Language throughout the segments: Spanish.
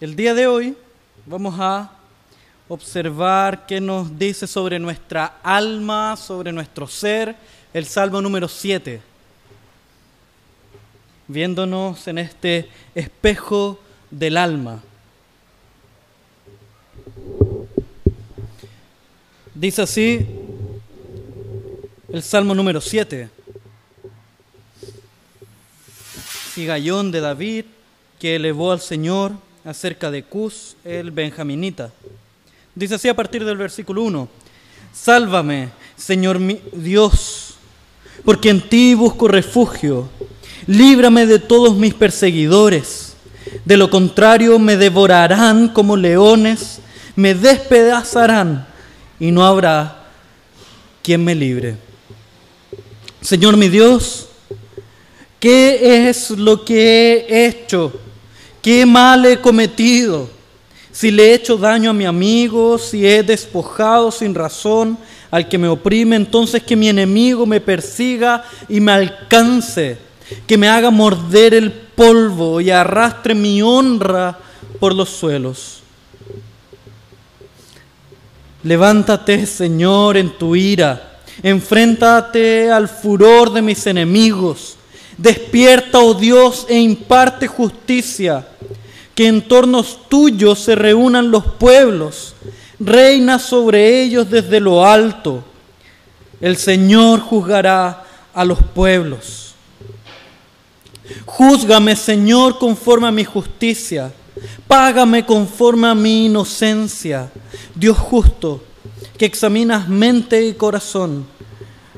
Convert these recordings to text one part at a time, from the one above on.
El día de hoy vamos a observar qué nos dice sobre nuestra alma, sobre nuestro ser, el Salmo número 7. Viéndonos en este espejo del alma. Dice así el Salmo número 7. Sigayón de David que elevó al Señor acerca de Cus, el benjaminita. Dice así a partir del versículo 1. Sálvame, Señor mi Dios, porque en ti busco refugio. Líbrame de todos mis perseguidores. De lo contrario me devorarán como leones, me despedazarán y no habrá quien me libre. Señor mi Dios, ¿qué es lo que he hecho? ¿Qué mal he cometido? Si le he hecho daño a mi amigo, si he despojado sin razón al que me oprime, entonces que mi enemigo me persiga y me alcance, que me haga morder el polvo y arrastre mi honra por los suelos. Levántate, Señor, en tu ira, enfréntate al furor de mis enemigos Despierta, oh Dios, e imparte justicia, que en tornos tuyos se reúnan los pueblos, reina sobre ellos desde lo alto. El Señor juzgará a los pueblos. Júzgame, Señor, conforme a mi justicia. Págame conforme a mi inocencia. Dios justo, que examinas mente y corazón,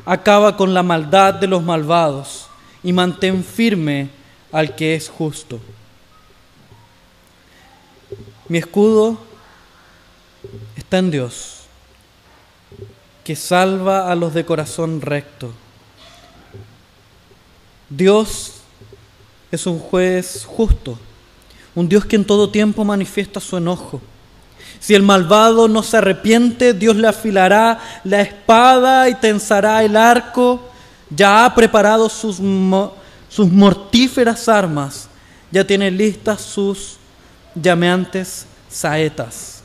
acaba con la maldad de los malvados y mantén firme al que es justo. Mi escudo está en Dios, que salva a los de corazón recto. Dios es un juez justo, un Dios que en todo tiempo manifiesta su enojo. Si el malvado no se arrepiente, Dios le afilará la espada y tensará el arco ya ha preparado sus, sus mortíferas armas, ya tiene listas sus llameantes saetas.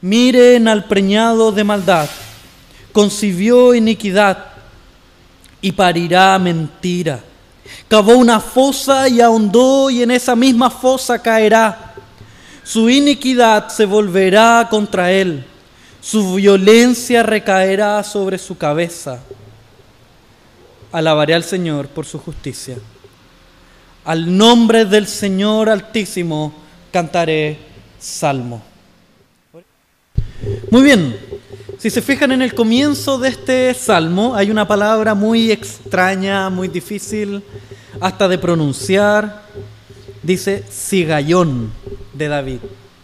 Miren al preñado de maldad, concibió iniquidad y parirá mentira. Cavó una fosa y ahondó y en esa misma fosa caerá. Su iniquidad se volverá contra él, su violencia recaerá sobre su cabeza alabaré al Señor por su justicia. Al nombre del Señor Altísimo cantaré salmo. Muy bien, si se fijan en el comienzo de este salmo, hay una palabra muy extraña, muy difícil hasta de pronunciar. Dice sigallón de David,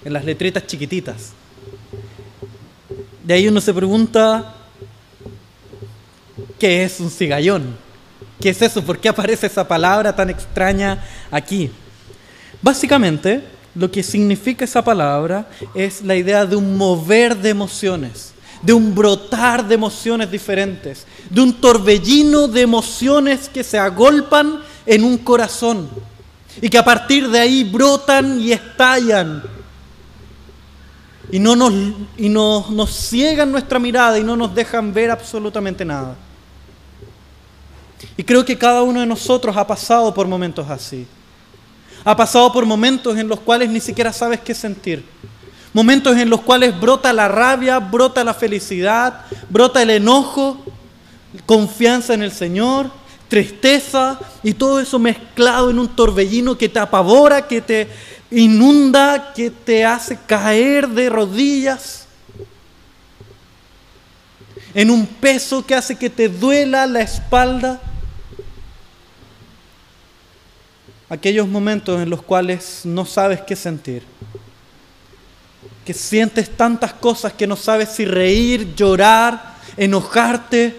en las letritas chiquititas. De ahí uno se pregunta, ¿qué es un cigallón? ¿Qué es eso? ¿Por qué aparece esa palabra tan extraña aquí? Básicamente, lo que significa esa palabra es la idea de un mover de emociones, de un brotar de emociones diferentes, de un torbellino de emociones que se agolpan en un corazón y que a partir de ahí brotan y estallan y no nos, y nos ciegan nuestra mirada y no nos dejan ver absolutamente nada. Y creo que cada uno de nosotros ha pasado por momentos así. Ha pasado por momentos en los cuales ni siquiera sabes qué sentir. Momentos en los cuales brota la rabia, brota la felicidad, brota el enojo, confianza en el Señor, tristeza y todo eso mezclado en un torbellino que te apavora, que te inunda, que te hace caer de rodillas, en un peso que hace que te duela la espalda. Aquellos momentos en los cuales no sabes qué sentir, que sientes tantas cosas que no sabes si reír, llorar, enojarte,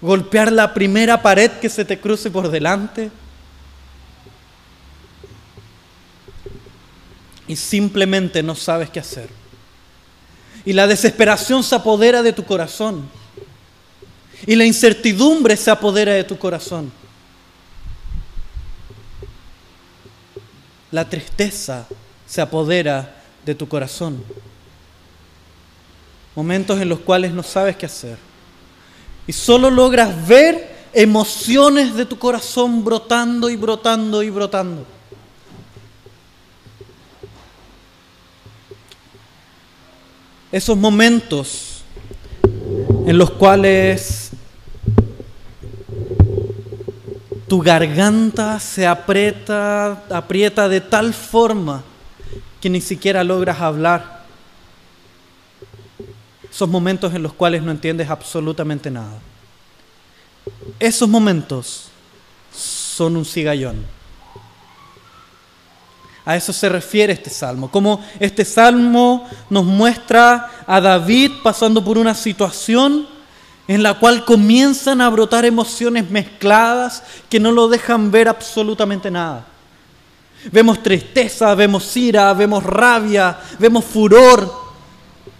golpear la primera pared que se te cruce por delante. Y simplemente no sabes qué hacer. Y la desesperación se apodera de tu corazón. Y la incertidumbre se apodera de tu corazón. La tristeza se apodera de tu corazón. Momentos en los cuales no sabes qué hacer. Y solo logras ver emociones de tu corazón brotando y brotando y brotando. Esos momentos en los cuales tu garganta se aprieta, aprieta de tal forma que ni siquiera logras hablar. Esos momentos en los cuales no entiendes absolutamente nada. Esos momentos son un cigallón. A eso se refiere este salmo. Como este salmo nos muestra a David pasando por una situación en la cual comienzan a brotar emociones mezcladas que no lo dejan ver absolutamente nada. Vemos tristeza, vemos ira, vemos rabia, vemos furor,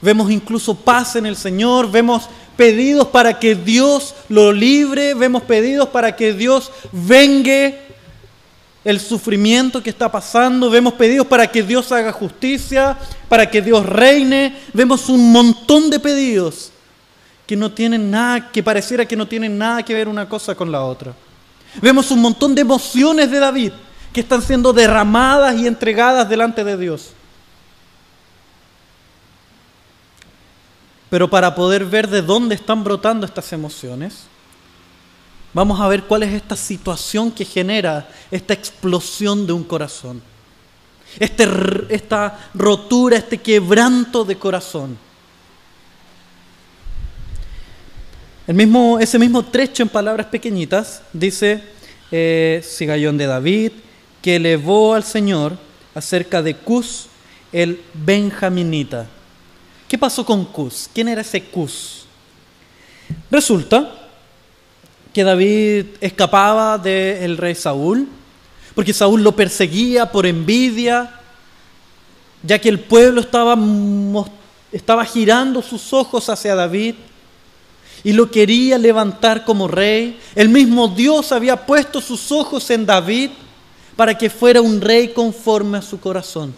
vemos incluso paz en el Señor, vemos pedidos para que Dios lo libre, vemos pedidos para que Dios vengue el sufrimiento que está pasando, vemos pedidos para que Dios haga justicia, para que Dios reine, vemos un montón de pedidos que no tienen nada, que pareciera que no tienen nada que ver una cosa con la otra. Vemos un montón de emociones de David que están siendo derramadas y entregadas delante de Dios. Pero para poder ver de dónde están brotando estas emociones, vamos a ver cuál es esta situación que genera esta explosión de un corazón. Este, esta rotura, este quebranto de corazón. El mismo, ese mismo trecho en palabras pequeñitas dice eh, Sigallón de David, que elevó al Señor acerca de Cus, el benjaminita. ¿Qué pasó con Cus? ¿Quién era ese Cus? Resulta que David escapaba del rey Saúl, porque Saúl lo perseguía por envidia, ya que el pueblo estaba, estaba girando sus ojos hacia David y lo quería levantar como rey. El mismo Dios había puesto sus ojos en David para que fuera un rey conforme a su corazón.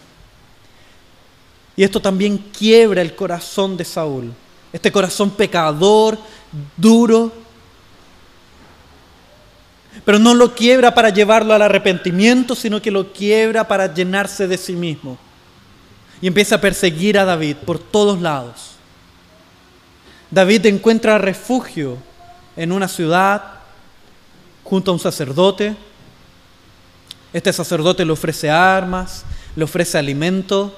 Y esto también quiebra el corazón de Saúl. Este corazón pecador, duro. Pero no lo quiebra para llevarlo al arrepentimiento, sino que lo quiebra para llenarse de sí mismo. Y empieza a perseguir a David por todos lados. David encuentra refugio en una ciudad junto a un sacerdote. Este sacerdote le ofrece armas, le ofrece alimento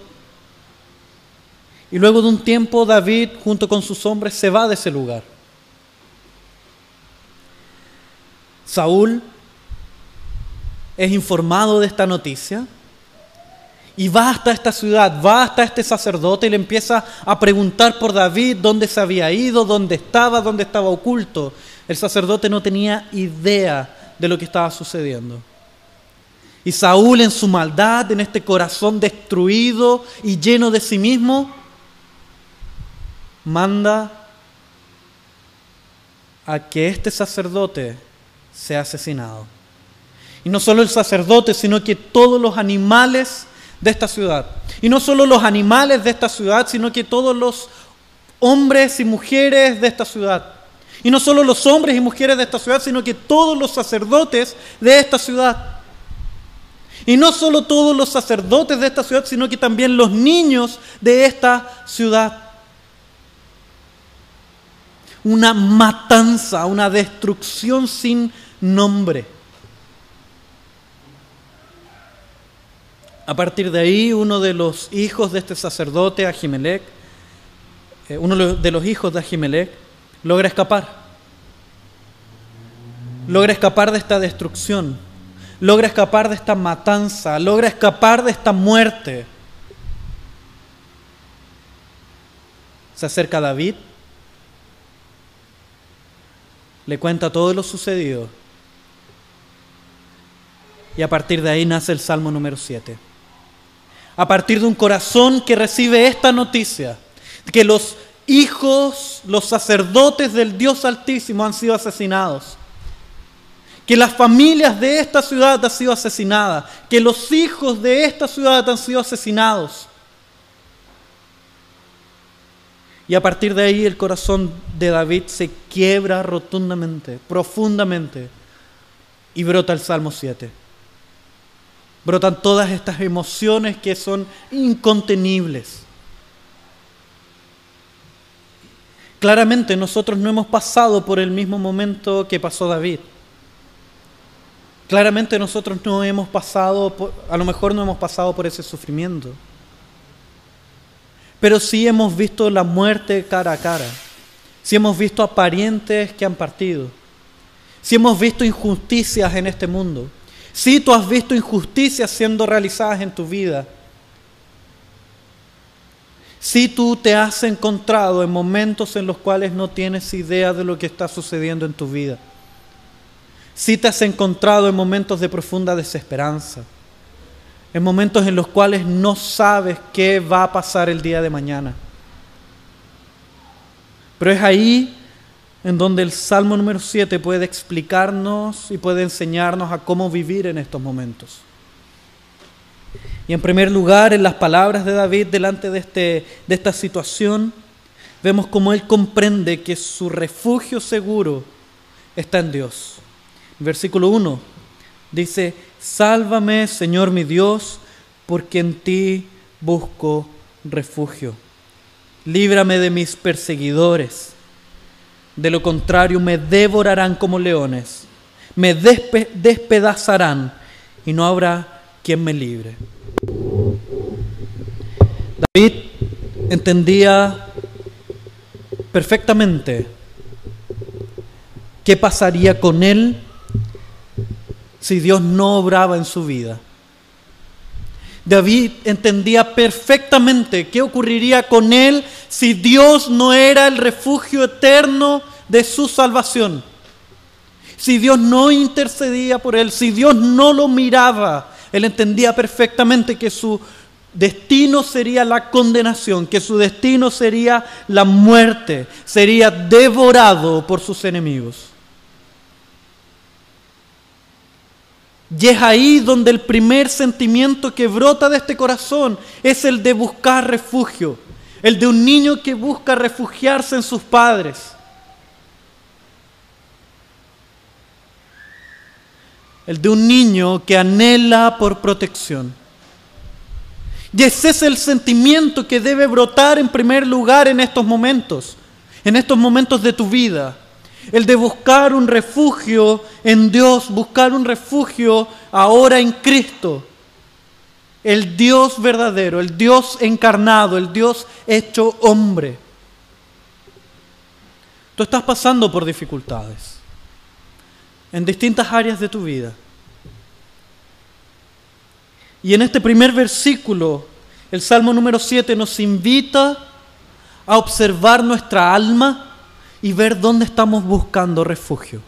y luego de un tiempo David junto con sus hombres se va de ese lugar. Saúl es informado de esta noticia y va hasta esta ciudad, va hasta este sacerdote y le empieza a preguntar por David dónde se había ido, dónde estaba, dónde estaba oculto. El sacerdote no tenía idea de lo que estaba sucediendo. Y Saúl en su maldad, en este corazón destruido y lleno de sí mismo, manda a que este sacerdote sea asesinado. Y no solo el sacerdote, sino que todos los animales de esta ciudad. Y no solo los animales de esta ciudad, sino que todos los hombres y mujeres de esta ciudad. Y no solo los hombres y mujeres de esta ciudad, sino que todos los sacerdotes de esta ciudad. Y no solo todos los sacerdotes de esta ciudad, sino que también los niños de esta ciudad una matanza, una destrucción sin nombre. A partir de ahí, uno de los hijos de este sacerdote, Ahimelech, eh, uno de los hijos de Ahimelech, logra escapar. Logra escapar de esta destrucción. Logra escapar de esta matanza. Logra escapar de esta muerte. Se acerca a David le cuenta todo lo sucedido. Y a partir de ahí nace el Salmo número 7. A partir de un corazón que recibe esta noticia, que los hijos, los sacerdotes del Dios Altísimo han sido asesinados, que las familias de esta ciudad han sido asesinadas, que los hijos de esta ciudad han sido asesinados. Y a partir de ahí el corazón de David se quiebra rotundamente, profundamente, y brota el Salmo 7. Brotan todas estas emociones que son incontenibles. Claramente nosotros no hemos pasado por el mismo momento que pasó David. Claramente nosotros no hemos pasado, por, a lo mejor no hemos pasado por ese sufrimiento. Pero sí hemos visto la muerte cara a cara. Sí hemos visto a parientes que han partido. Sí hemos visto injusticias en este mundo. Sí tú has visto injusticias siendo realizadas en tu vida. Sí tú te has encontrado en momentos en los cuales no tienes idea de lo que está sucediendo en tu vida. Sí te has encontrado en momentos de profunda desesperanza en momentos en los cuales no sabes qué va a pasar el día de mañana. Pero es ahí en donde el Salmo número 7 puede explicarnos y puede enseñarnos a cómo vivir en estos momentos. Y en primer lugar, en las palabras de David delante de, este, de esta situación, vemos cómo él comprende que su refugio seguro está en Dios. Versículo 1 dice, Sálvame, Señor mi Dios, porque en ti busco refugio. Líbrame de mis perseguidores. De lo contrario, me devorarán como leones, me despedazarán y no habrá quien me libre. David entendía perfectamente qué pasaría con él si Dios no obraba en su vida. David entendía perfectamente qué ocurriría con él si Dios no era el refugio eterno de su salvación. Si Dios no intercedía por él, si Dios no lo miraba, él entendía perfectamente que su destino sería la condenación, que su destino sería la muerte, sería devorado por sus enemigos. Y es ahí donde el primer sentimiento que brota de este corazón es el de buscar refugio, el de un niño que busca refugiarse en sus padres. El de un niño que anhela por protección. Y ese es el sentimiento que debe brotar en primer lugar en estos momentos, en estos momentos de tu vida el de buscar un refugio en Dios, buscar un refugio ahora en Cristo. El Dios verdadero, el Dios encarnado, el Dios hecho hombre. Tú estás pasando por dificultades en distintas áreas de tu vida. Y en este primer versículo, el Salmo número 7 nos invita a observar nuestra alma y ver dónde estamos buscando refugio.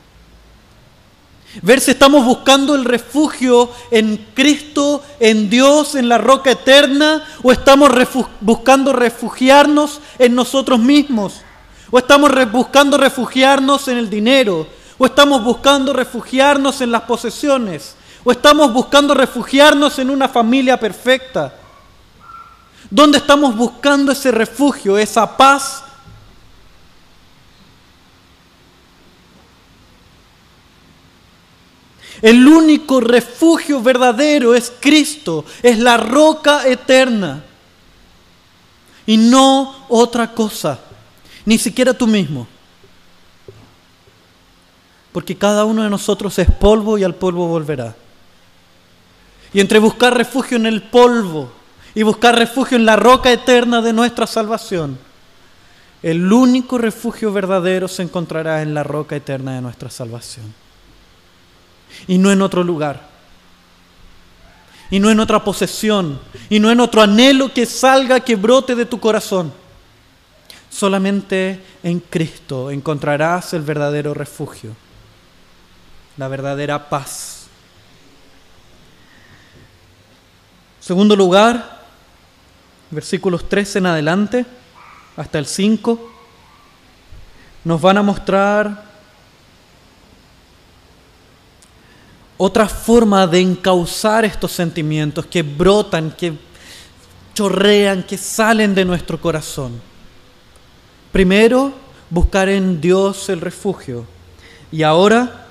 Ver si estamos buscando el refugio en Cristo, en Dios, en la roca eterna, o estamos buscando refugiarnos en nosotros mismos, o estamos buscando refugiarnos en el dinero, o estamos buscando refugiarnos en las posesiones, o estamos buscando refugiarnos en una familia perfecta. ¿Dónde estamos buscando ese refugio, esa paz El único refugio verdadero es Cristo, es la roca eterna. Y no otra cosa, ni siquiera tú mismo. Porque cada uno de nosotros es polvo y al polvo volverá. Y entre buscar refugio en el polvo y buscar refugio en la roca eterna de nuestra salvación, el único refugio verdadero se encontrará en la roca eterna de nuestra salvación y no en otro lugar. Y no en otra posesión, y no en otro anhelo que salga, que brote de tu corazón. Solamente en Cristo encontrarás el verdadero refugio, la verdadera paz. Segundo lugar, versículos 3 en adelante, hasta el 5, nos van a mostrar otra forma de encauzar estos sentimientos que brotan, que chorrean, que salen de nuestro corazón. Primero, buscar en Dios el refugio. Y ahora,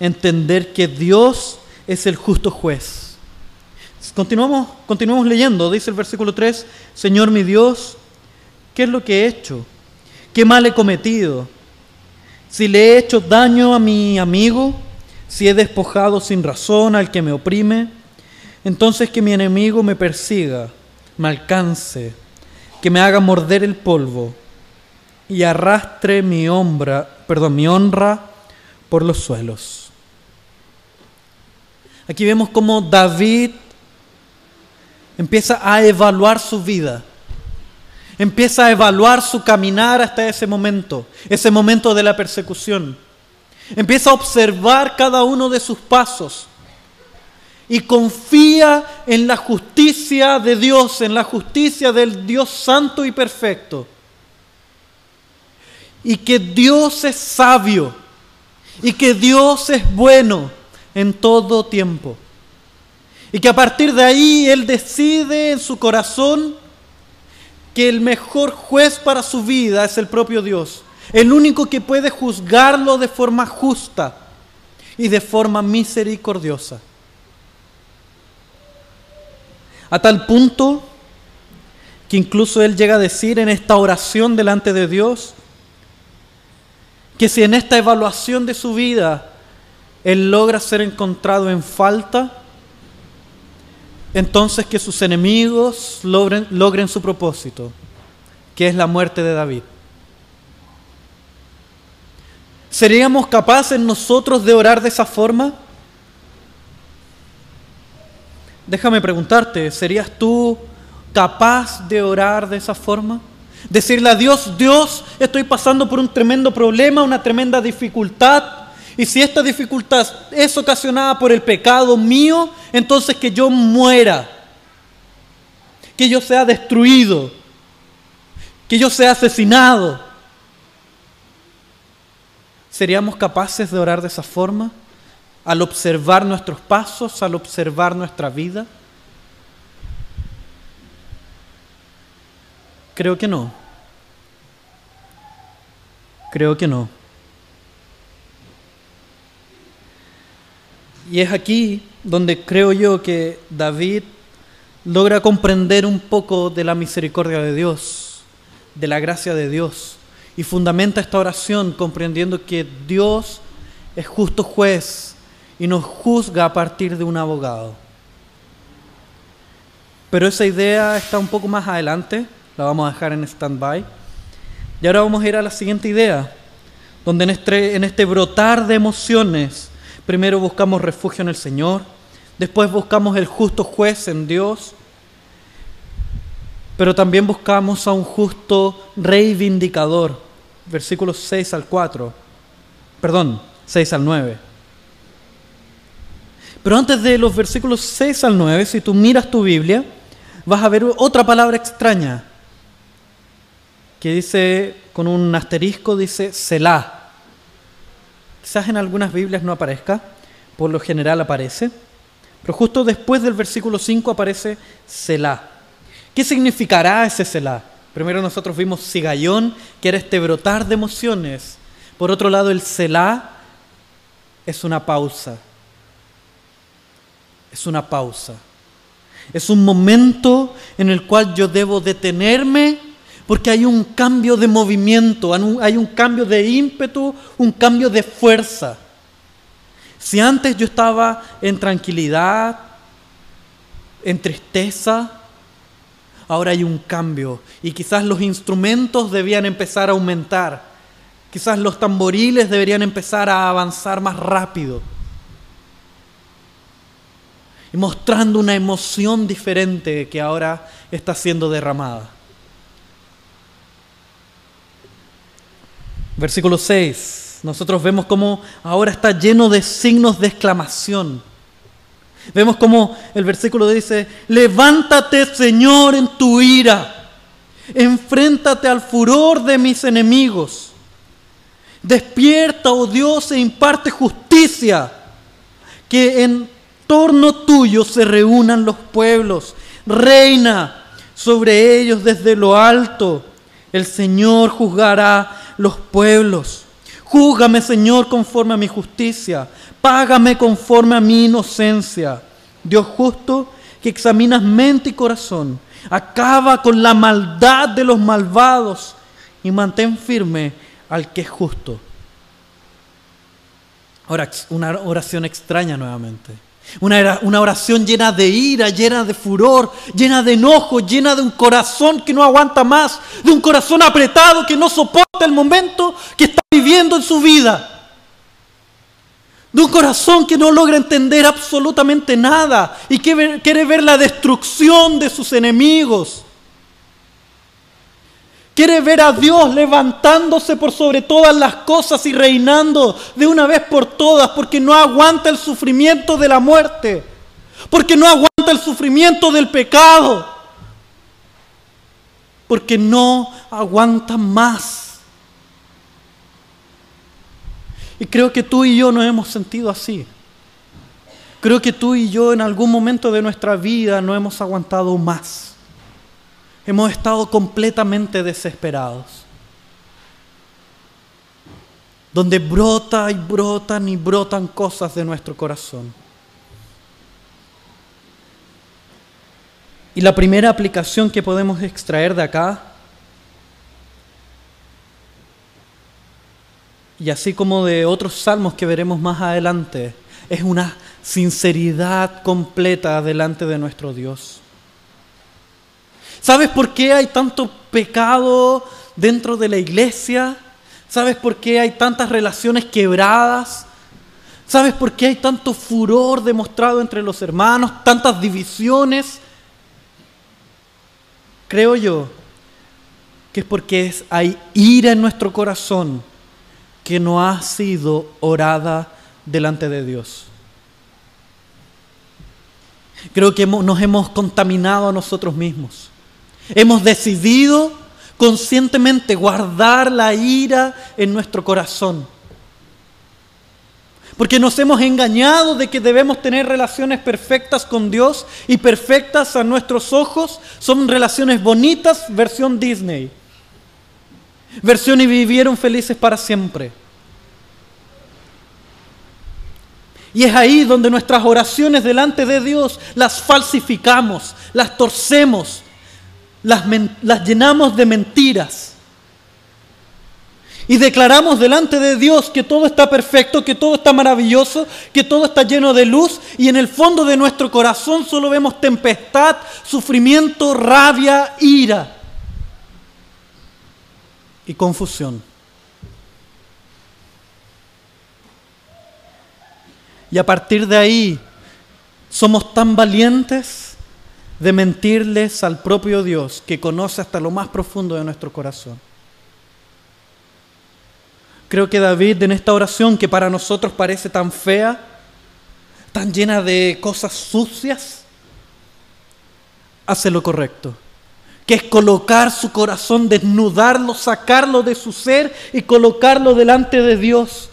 entender que Dios es el justo juez. Continuamos, continuamos leyendo, dice el versículo 3, Señor mi Dios, ¿qué es lo que he hecho? ¿Qué mal he cometido? Si le he hecho daño a mi amigo, si he despojado sin razón al que me oprime, entonces que mi enemigo me persiga, me alcance, que me haga morder el polvo y arrastre mi honra, perdón, mi honra por los suelos. Aquí vemos cómo David empieza a evaluar su vida. Empieza a evaluar su caminar hasta ese momento, ese momento de la persecución. Empieza a observar cada uno de sus pasos y confía en la justicia de Dios, en la justicia del Dios santo y perfecto. Y que Dios es sabio y que Dios es bueno en todo tiempo. Y que a partir de ahí Él decide en su corazón que el mejor juez para su vida es el propio Dios el único que puede juzgarlo de forma justa y de forma misericordiosa. A tal punto que incluso él llega a decir en esta oración delante de Dios, que si en esta evaluación de su vida él logra ser encontrado en falta, entonces que sus enemigos logren, logren su propósito, que es la muerte de David. ¿Seríamos capaces nosotros de orar de esa forma? Déjame preguntarte, ¿serías tú capaz de orar de esa forma? Decirle a Dios, Dios, estoy pasando por un tremendo problema, una tremenda dificultad, y si esta dificultad es ocasionada por el pecado mío, entonces que yo muera, que yo sea destruido, que yo sea asesinado. ¿Seríamos capaces de orar de esa forma? Al observar nuestros pasos, al observar nuestra vida. Creo que no. Creo que no. Y es aquí donde creo yo que David logra comprender un poco de la misericordia de Dios, de la gracia de Dios y fundamenta esta oración comprendiendo que Dios es justo juez y nos juzga a partir de un abogado. Pero esa idea está un poco más adelante, la vamos a dejar en stand-by. Y ahora vamos a ir a la siguiente idea, donde en este, en este brotar de emociones, primero buscamos refugio en el Señor, después buscamos el justo juez en Dios, pero también buscamos a un justo reivindicador, versículos 6 al 4, perdón, 6 al 9. Pero antes de los versículos 6 al 9, si tú miras tu Biblia, vas a ver otra palabra extraña que dice, con un asterisco, dice Selah. Quizás en algunas Biblias no aparezca, por lo general aparece, pero justo después del versículo 5 aparece Selah. ¿Qué significará ese Selah? Primero nosotros vimos Sigayón, que era este brotar de emociones. Por otro lado, el Selah es una pausa. Es una pausa. Es un momento en el cual yo debo detenerme porque hay un cambio de movimiento, hay un cambio de ímpetu, un cambio de fuerza. Si antes yo estaba en tranquilidad, en tristeza, ahora hay un cambio y quizás los instrumentos debían empezar a aumentar, quizás los tamboriles deberían empezar a avanzar más rápido y mostrando una emoción diferente que ahora está siendo derramada. Versículo 6. Nosotros vemos cómo ahora está lleno de signos de exclamación. Vemos como el versículo dice, levántate Señor en tu ira, enfréntate al furor de mis enemigos, despierta, oh Dios, e imparte justicia, que en torno tuyo se reúnan los pueblos. Reina sobre ellos desde lo alto. El Señor juzgará los pueblos. Júzgame, Señor, conforme a mi justicia. Págame conforme a mi inocencia. Dios justo, que examinas mente y corazón. Acaba con la maldad de los malvados y mantén firme al que es justo. Ahora, una oración extraña nuevamente. Una, una, oración llena de ira, llena de furor, llena de enojo, llena de un corazón que no aguanta más, de un corazón apretado que no soporta el momento que está viviendo en su vida. De un corazón que no logra entender absolutamente nada y que quiere ver la destrucción de sus enemigos. Quiere ver a Dios levantándose por sobre todas las cosas y reinando de una vez por todas porque no aguanta el sufrimiento de la muerte, porque no aguanta el sufrimiento del pecado, porque no aguanta más. Y creo que tú y yo nos hemos sentido así. Creo que tú y yo en algún momento de nuestra vida no hemos aguantado más. Hemos estado completamente desesperados. Donde brota y brotan y brotan cosas de nuestro corazón. Y la primera aplicación que podemos extraer de acá, y así como de otros salmos que veremos más adelante, es una sinceridad completa delante de nuestro Dios. ¿Sabes por qué hay tanto pecado dentro de la iglesia? ¿Sabes por qué hay tantas relaciones quebradas? ¿Sabes por qué hay tanto furor demostrado entre los hermanos, tantas divisiones? Creo yo que es porque hay ira en nuestro corazón que no ha sido orada delante de Dios. Creo que nos hemos contaminado a nosotros mismos. Hemos decidido conscientemente guardar la ira en nuestro corazón. Porque nos hemos engañado de que debemos tener relaciones perfectas con Dios y perfectas a nuestros ojos. Son relaciones bonitas, versión Disney. Versión y vivieron felices para siempre. Y es ahí donde nuestras oraciones delante de Dios las falsificamos, las torcemos, las, llenamos de mentiras. Y declaramos delante de Dios que todo está perfecto, que todo está maravilloso, que todo está lleno de luz y en el fondo de nuestro corazón solo vemos tempestad, sufrimiento, rabia, ira y confusión. Y a partir de ahí somos tan valientes de mentirles al propio Dios que conoce hasta lo más profundo de nuestro corazón. Creo que David en esta oración que para nosotros parece tan fea, tan llena de cosas sucias, hace lo correcto, que es colocar su corazón, desnudarlo, sacarlo de su ser y colocarlo delante de Dios,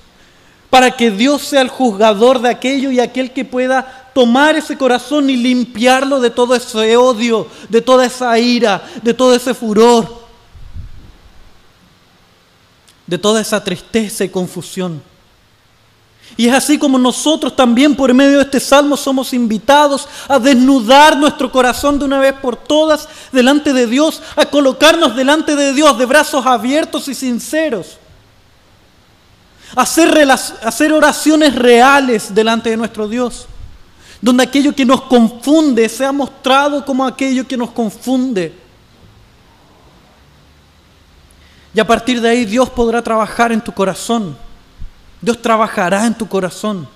para que Dios sea el juzgador de aquello y aquel que pueda tomar ese corazón y limpiarlo de todo ese odio, de toda esa ira, de todo ese furor, de toda esa tristeza y confusión. Y es así como nosotros también por medio de este salmo somos invitados a desnudar nuestro corazón de una vez por todas delante de Dios, a colocarnos delante de Dios de brazos abiertos y sinceros, a hacer, hacer oraciones reales delante de nuestro Dios donde aquello que nos confunde sea mostrado como aquello que nos confunde. Y a partir de ahí Dios podrá trabajar en tu corazón. Dios trabajará en tu corazón.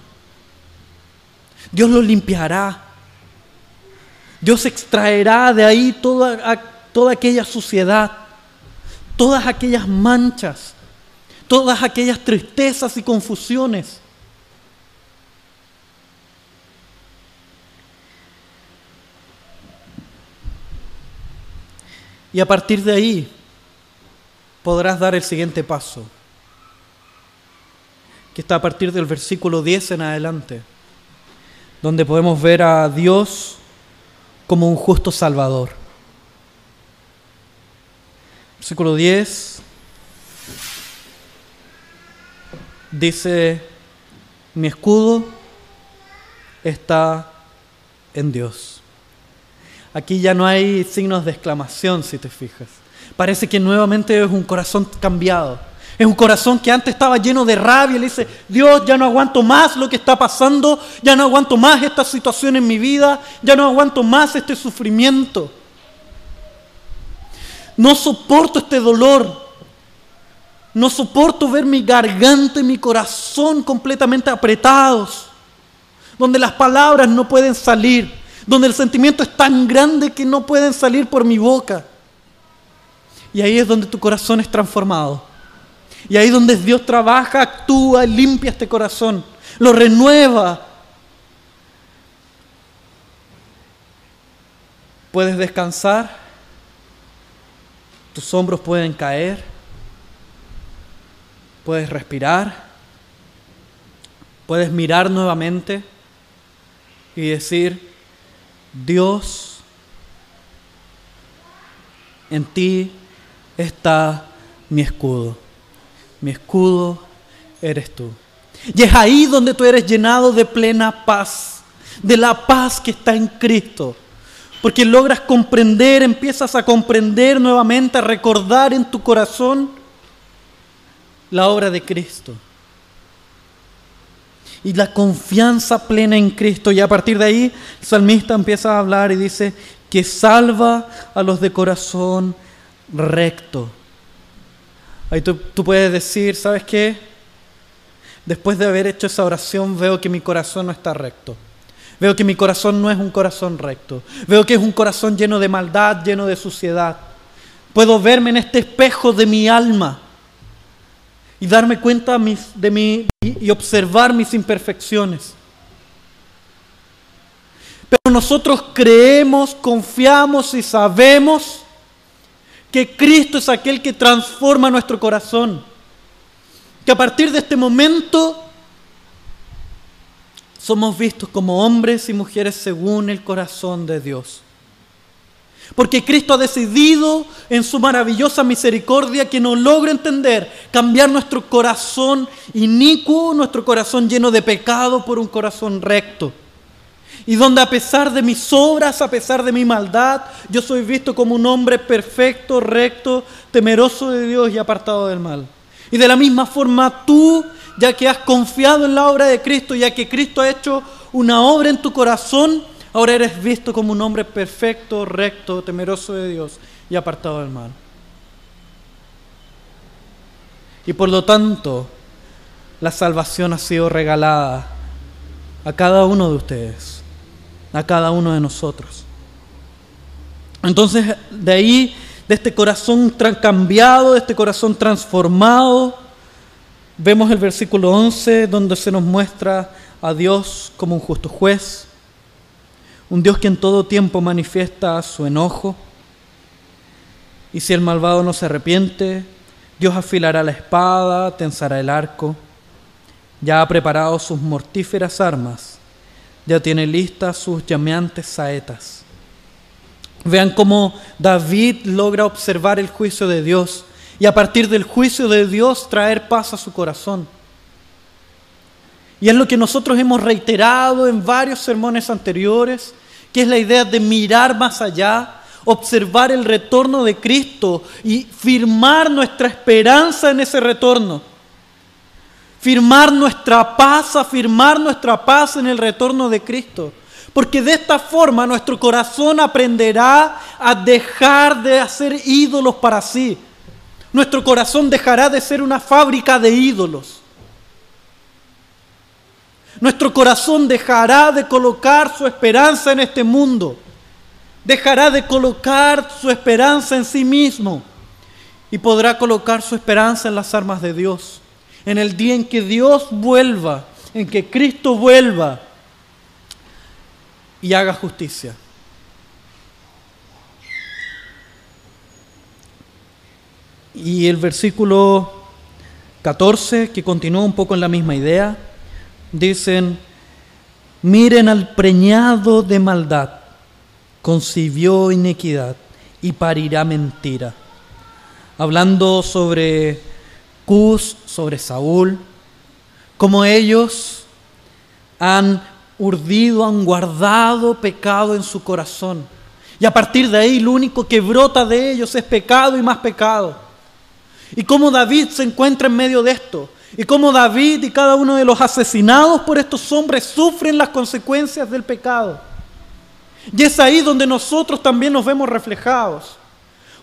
Dios lo limpiará. Dios extraerá de ahí toda, toda aquella suciedad, todas aquellas manchas, todas aquellas tristezas y confusiones. Y a partir de ahí podrás dar el siguiente paso, que está a partir del versículo 10 en adelante. donde podemos ver a Dios como un justo Salvador. Versículo 10 dice, mi escudo está en Dios. Aquí ya no hay signos de exclamación, si te fijas. Parece que nuevamente es un corazón cambiado. Es un corazón que antes estaba lleno de rabia y le dice, Dios, ya no aguanto más lo que está pasando, ya no aguanto más esta situación en mi vida, ya no aguanto más este sufrimiento. No soporto este dolor. No soporto ver mi garganta y mi corazón completamente apretados, donde las palabras no pueden salir, donde el sentimiento es tan grande que no pueden salir por mi boca. Y ahí es donde tu corazón es transformado. Y ahí donde Dios trabaja, actúa, limpia este corazón, lo renueva. Puedes descansar, tus hombros pueden caer, puedes respirar, puedes mirar nuevamente y decir, Dios, en ti está mi escudo mi escudo eres tú. Y es ahí donde tú eres llenado de plena paz, de la paz que está en Cristo. Porque logras comprender, empiezas a comprender nuevamente, a recordar en tu corazón la obra de Cristo. Y la confianza plena en Cristo. Y a partir de ahí, el salmista empieza a hablar y dice que salva a los de corazón recto. Ahí tú, puedes decir, ¿sabes qué? Después de haber hecho esa oración veo que mi corazón no está recto. Veo que mi corazón no es un corazón recto. Veo que es un corazón lleno de maldad, lleno de suciedad. Puedo verme en este espejo de mi alma y darme cuenta de mí y observar mis imperfecciones. Pero nosotros creemos, confiamos y sabemos que Cristo es aquel que transforma nuestro corazón. Que a partir de este momento somos vistos como hombres y mujeres según el corazón de Dios. Porque Cristo ha decidido en su maravillosa misericordia que no logre entender cambiar nuestro corazón inicuo, nuestro corazón lleno de pecado por un corazón recto y donde a pesar de mis obras, a pesar de mi maldad, yo soy visto como un hombre perfecto, recto, temeroso de Dios y apartado del mal. Y de la misma forma tú, ya que has confiado en la obra de Cristo, ya que Cristo ha hecho una obra en tu corazón, ahora eres visto como un hombre perfecto, recto, temeroso de Dios y apartado del mal. Y por lo tanto, la salvación ha sido regalada a cada uno de ustedes a cada uno de nosotros. Entonces, de ahí, de este corazón cambiado, de este corazón transformado, vemos el versículo 11 donde se nos muestra a Dios como un justo juez, un Dios que en todo tiempo manifiesta su enojo. Y si el malvado no se arrepiente, Dios afilará la espada, tensará el arco, ya ha preparado sus mortíferas armas ya tiene listas sus llameantes saetas. Vean cómo David logra observar el juicio de Dios y a partir del juicio de Dios traer paz a su corazón. Y es lo que nosotros hemos reiterado en varios sermones anteriores, que es la idea de mirar más allá, observar el retorno de Cristo y firmar nuestra esperanza en ese retorno firmar nuestra paz, afirmar nuestra paz en el retorno de Cristo. Porque de esta forma nuestro corazón aprenderá a dejar de hacer ídolos para sí. Nuestro corazón dejará de ser una fábrica de ídolos. Nuestro corazón dejará de colocar su esperanza en este mundo. Dejará de colocar su esperanza en sí mismo. Y podrá colocar su esperanza en las armas de Dios en el día en que Dios vuelva, en que Cristo vuelva y haga justicia. Y el versículo 14, que continúa un poco en la misma idea, dicen, Miren al preñado de maldad, concibió iniquidad y parirá mentira. Hablando sobre Cus, sobre Saúl, como ellos han urdido, han guardado pecado en su corazón. Y a partir de ahí lo único que brota de ellos es pecado y más pecado. Y cómo David se encuentra en medio de esto. Y cómo David y cada uno de los asesinados por estos hombres sufren las consecuencias del pecado. Y es ahí donde nosotros también nos vemos reflejados.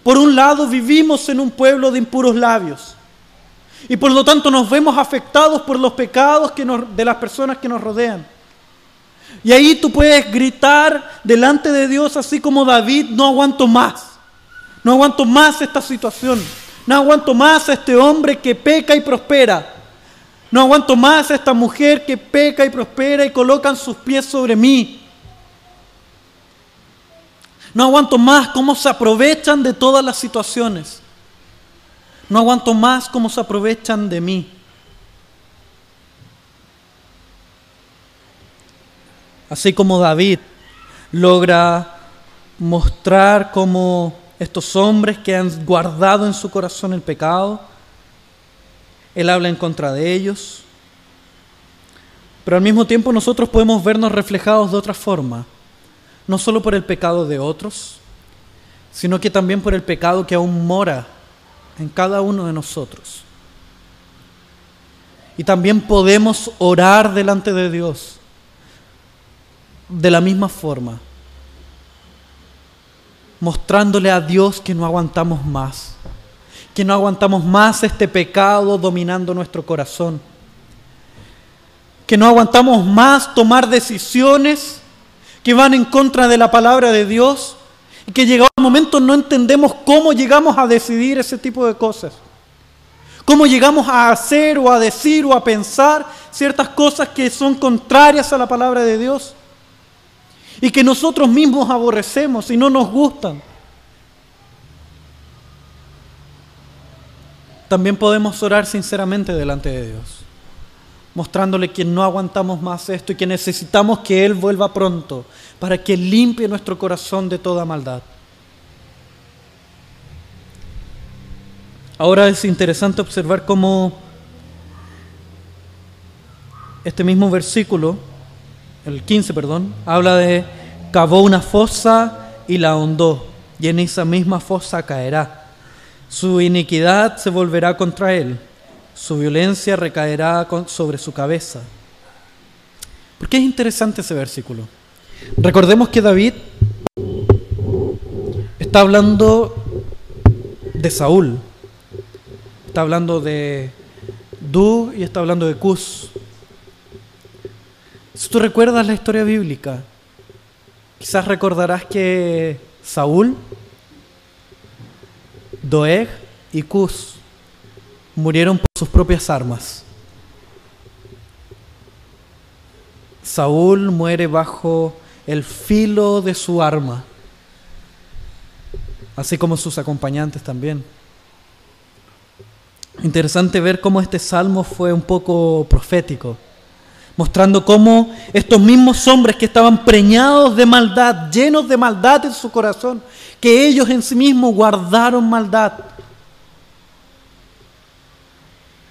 Por un lado, vivimos en un pueblo de impuros labios. Y por lo tanto nos vemos afectados por los pecados que de las personas que nos rodean. Y ahí tú puedes gritar delante de Dios así como David, no aguanto más. No aguanto más esta situación. No aguanto más a este hombre que peca y prospera. No aguanto más a esta mujer que peca y prospera y colocan sus pies sobre mí. No aguanto más cómo se aprovechan de todas las situaciones. No aguanto más cómo se aprovechan de mí. Así como David logra mostrar cómo estos hombres que han guardado en su corazón el pecado, él habla en contra de ellos, pero al mismo tiempo nosotros podemos vernos reflejados de otra forma, no solo por el pecado de otros, sino que también por el pecado que aún mora en cada uno de nosotros. Y también podemos orar delante de Dios de la misma forma, mostrándole a Dios que no aguantamos más, que no aguantamos más este pecado dominando nuestro corazón, que no aguantamos más tomar decisiones que van en contra de la palabra de Dios y que llegado el momento no entendemos cómo llegamos a decidir ese tipo de cosas. Cómo llegamos a hacer o a decir o a pensar ciertas cosas que son contrarias a la palabra de Dios y que nosotros mismos aborrecemos y no nos gustan. También podemos orar sinceramente delante de Dios, mostrándole que no aguantamos más esto y que necesitamos que Él vuelva pronto para que limpie nuestro corazón de toda maldad. Ahora es interesante observar cómo este mismo versículo el 15, perdón, habla de cavó una fosa y la ahondó, y en esa misma fosa caerá. Su iniquidad se volverá contra él, su violencia recaerá sobre su cabeza. ¿Por qué es interesante ese versículo? Recordemos que David está hablando de Saúl, está hablando de Du y está hablando de Cus. Si tú recuerdas la historia bíblica, quizás recordarás que Saúl, Doeg y Cus murieron por sus propias armas. Saúl muere bajo el filo de su arma, así como sus acompañantes también. Interesante ver cómo este salmo fue un poco profético mostrando cómo estos mismos hombres que estaban preñados de maldad, llenos de maldad en su corazón, que ellos en sí mismos guardaron maldad,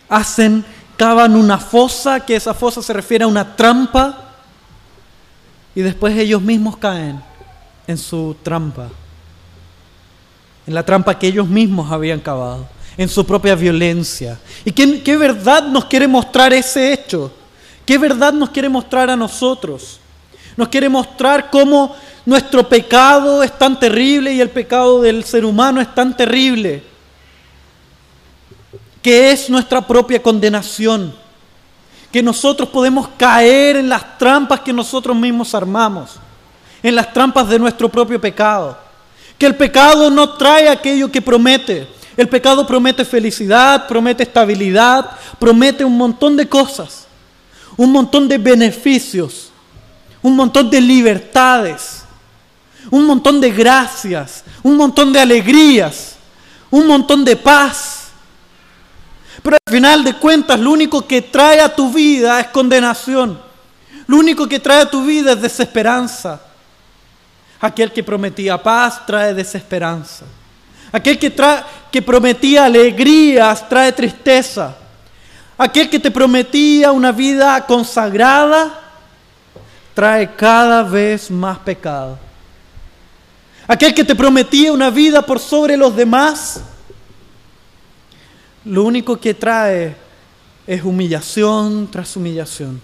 hacen, cavan una fosa, que esa fosa se refiere a una trampa, y después ellos mismos caen en su trampa, en la trampa que ellos mismos habían cavado, en su propia violencia. ¿Y qué, qué verdad nos quiere mostrar ese hecho? ¿Qué verdad nos quiere mostrar a nosotros? Nos quiere mostrar cómo nuestro pecado es tan terrible y el pecado del ser humano es tan terrible, que es nuestra propia condenación, que nosotros podemos caer en las trampas que nosotros mismos armamos, en las trampas de nuestro propio pecado, que el pecado no trae aquello que promete, el pecado promete felicidad, promete estabilidad, promete un montón de cosas un montón de beneficios, un montón de libertades, un montón de gracias, un montón de alegrías, un montón de paz. Pero al final de cuentas lo único que trae a tu vida es condenación. Lo único que trae a tu vida es desesperanza. Aquel que prometía paz trae desesperanza. Aquel que, trae, que prometía alegrías trae tristeza. Aquel que te prometía una vida consagrada trae cada vez más pecado. Aquel que te prometía una vida por sobre los demás, lo único que trae es humillación tras humillación.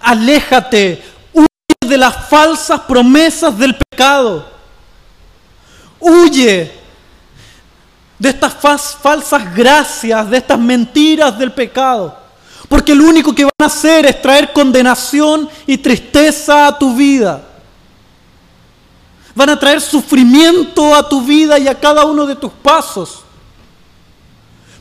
Aléjate, huye de las falsas promesas del pecado. Huye de estas falsas gracias, de estas mentiras del pecado. Porque lo único que van a hacer es traer condenación y tristeza a tu vida. Van a traer sufrimiento a tu vida y a cada uno de tus pasos.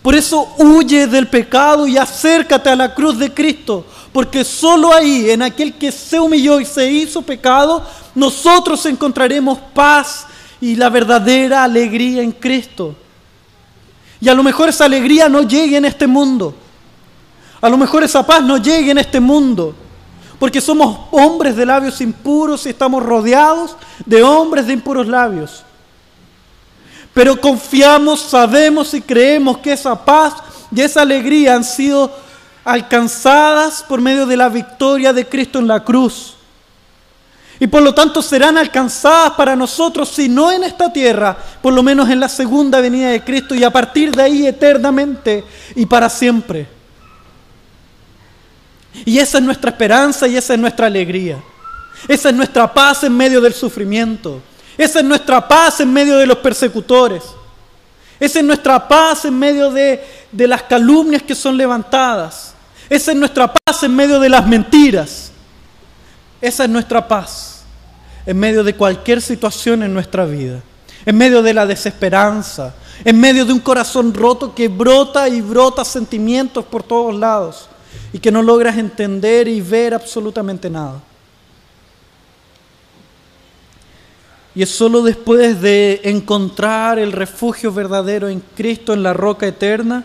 Por eso huye del pecado y acércate a la cruz de Cristo, porque solo ahí, en aquel que se humilló y se hizo pecado, nosotros encontraremos paz y la verdadera alegría en Cristo. Y a lo mejor esa alegría no llegue en este mundo. A lo mejor esa paz no llegue en este mundo. Porque somos hombres de labios impuros y estamos rodeados de hombres de impuros labios. Pero confiamos, sabemos y creemos que esa paz y esa alegría han sido alcanzadas por medio de la victoria de Cristo en la cruz. Y por lo tanto serán alcanzadas para nosotros, si no en esta tierra, por lo menos en la segunda venida de Cristo y a partir de ahí eternamente y para siempre. Y esa es nuestra esperanza y esa es nuestra alegría. Esa es nuestra paz en medio del sufrimiento. Esa es nuestra paz en medio de los persecutores. Esa es nuestra paz en medio de, de las calumnias que son levantadas. Esa es nuestra paz en medio de las mentiras. Esa es nuestra paz en medio de cualquier situación en nuestra vida. En medio de la desesperanza. En medio de un corazón roto que brota y brota sentimientos por todos lados. Y que no logras entender y ver absolutamente nada. Y es solo después de encontrar el refugio verdadero en Cristo, en la roca eterna,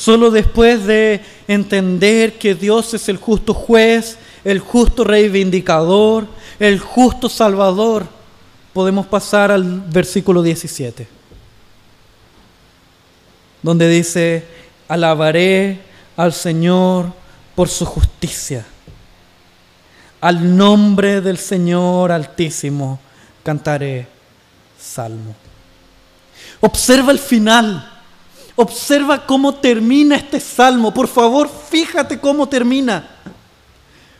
solo después de entender que Dios es el justo juez, el justo reivindicador, el justo salvador, podemos pasar al versículo 17, donde dice, alabaré al Señor por su justicia al nombre del Señor Altísimo cantaré salmo. Observa el final. Observa cómo termina este salmo. Por favor, fíjate cómo termina.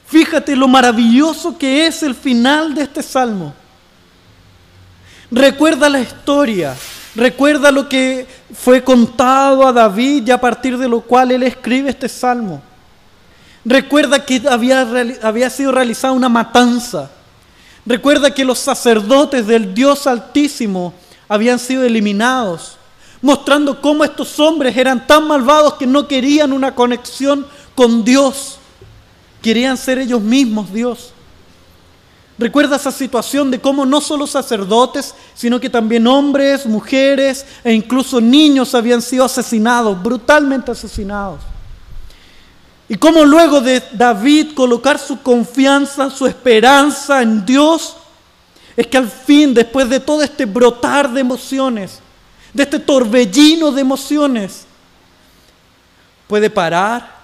Fíjate lo maravilloso que es el final de este salmo. Recuerda la historia. Recuerda lo que fue contado a David y a partir de lo cual él escribe este salmo. Recuerda que había, había sido realizada una matanza. Recuerda que los sacerdotes del Dios Altísimo habían sido eliminados, mostrando cómo estos hombres eran tan malvados que no querían una conexión con Dios, querían ser ellos mismos Dios. Recuerda esa situación de cómo no solo sacerdotes, sino que también hombres, mujeres e incluso niños habían sido asesinados, brutalmente asesinados. Y cómo luego de David colocar su confianza, su esperanza en Dios, es que al fin, después de todo este brotar de emociones, de este torbellino de emociones, puede parar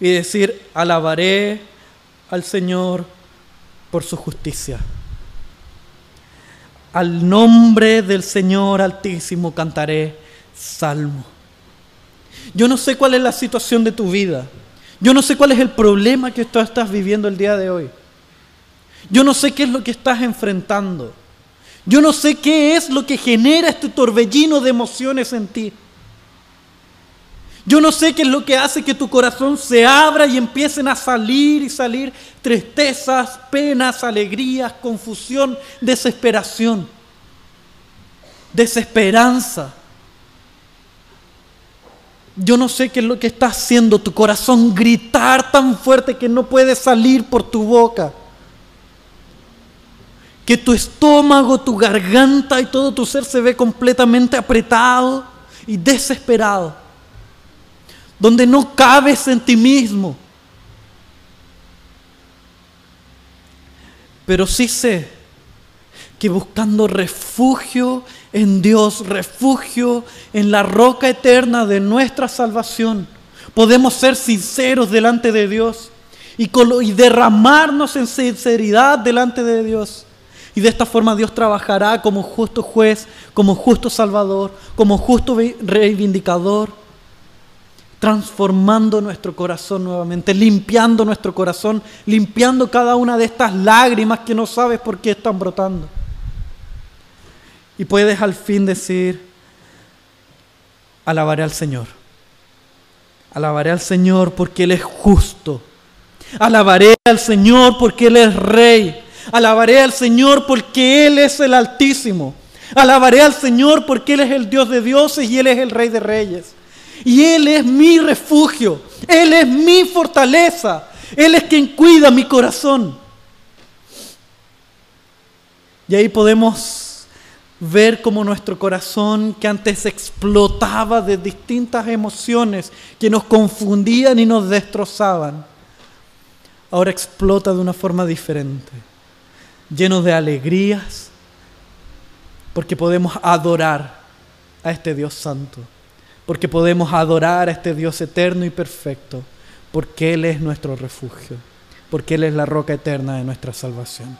y decir, alabaré al Señor por su justicia. Al nombre del Señor Altísimo cantaré salmo. Yo no sé cuál es la situación de tu vida. Yo no sé cuál es el problema que tú estás viviendo el día de hoy. Yo no sé qué es lo que estás enfrentando. Yo no sé qué es lo que genera este torbellino de emociones en ti. Yo no sé qué es lo que hace que tu corazón se abra y empiecen a salir y salir tristezas, penas, alegrías, confusión, desesperación, desesperanza. Yo no sé qué es lo que está haciendo tu corazón gritar tan fuerte que no puede salir por tu boca. Que tu estómago, tu garganta y todo tu ser se ve completamente apretado y desesperado. donde no cabes en ti mismo. Pero sí sé que buscando refugio en Dios, refugio en la roca eterna de nuestra salvación, podemos ser sinceros delante de Dios y, derramarnos en sinceridad delante de Dios. Y de esta forma Dios trabajará como justo juez, como justo salvador, como justo reivindicador, transformando nuestro corazón nuevamente, limpiando nuestro corazón, limpiando cada una de estas lágrimas que no sabes por qué están brotando. Y puedes al fin decir, alabaré al Señor. Alabaré al Señor porque Él es justo. Alabaré al Señor porque Él es rey. Alabaré al Señor porque Él es el Altísimo. Alabaré al Señor porque Él es el Dios de dioses y Él es el Rey de reyes. Y Él es mi refugio. Él es mi fortaleza. Él es quien cuida mi corazón. Y ahí podemos ver cómo nuestro corazón, que antes explotaba de distintas emociones que nos confundían y nos destrozaban, ahora explota de una forma diferente llenos de alegrías, porque podemos adorar a este Dios santo, porque podemos adorar a este Dios eterno y perfecto, porque Él es nuestro refugio, porque Él es la roca eterna de nuestra salvación.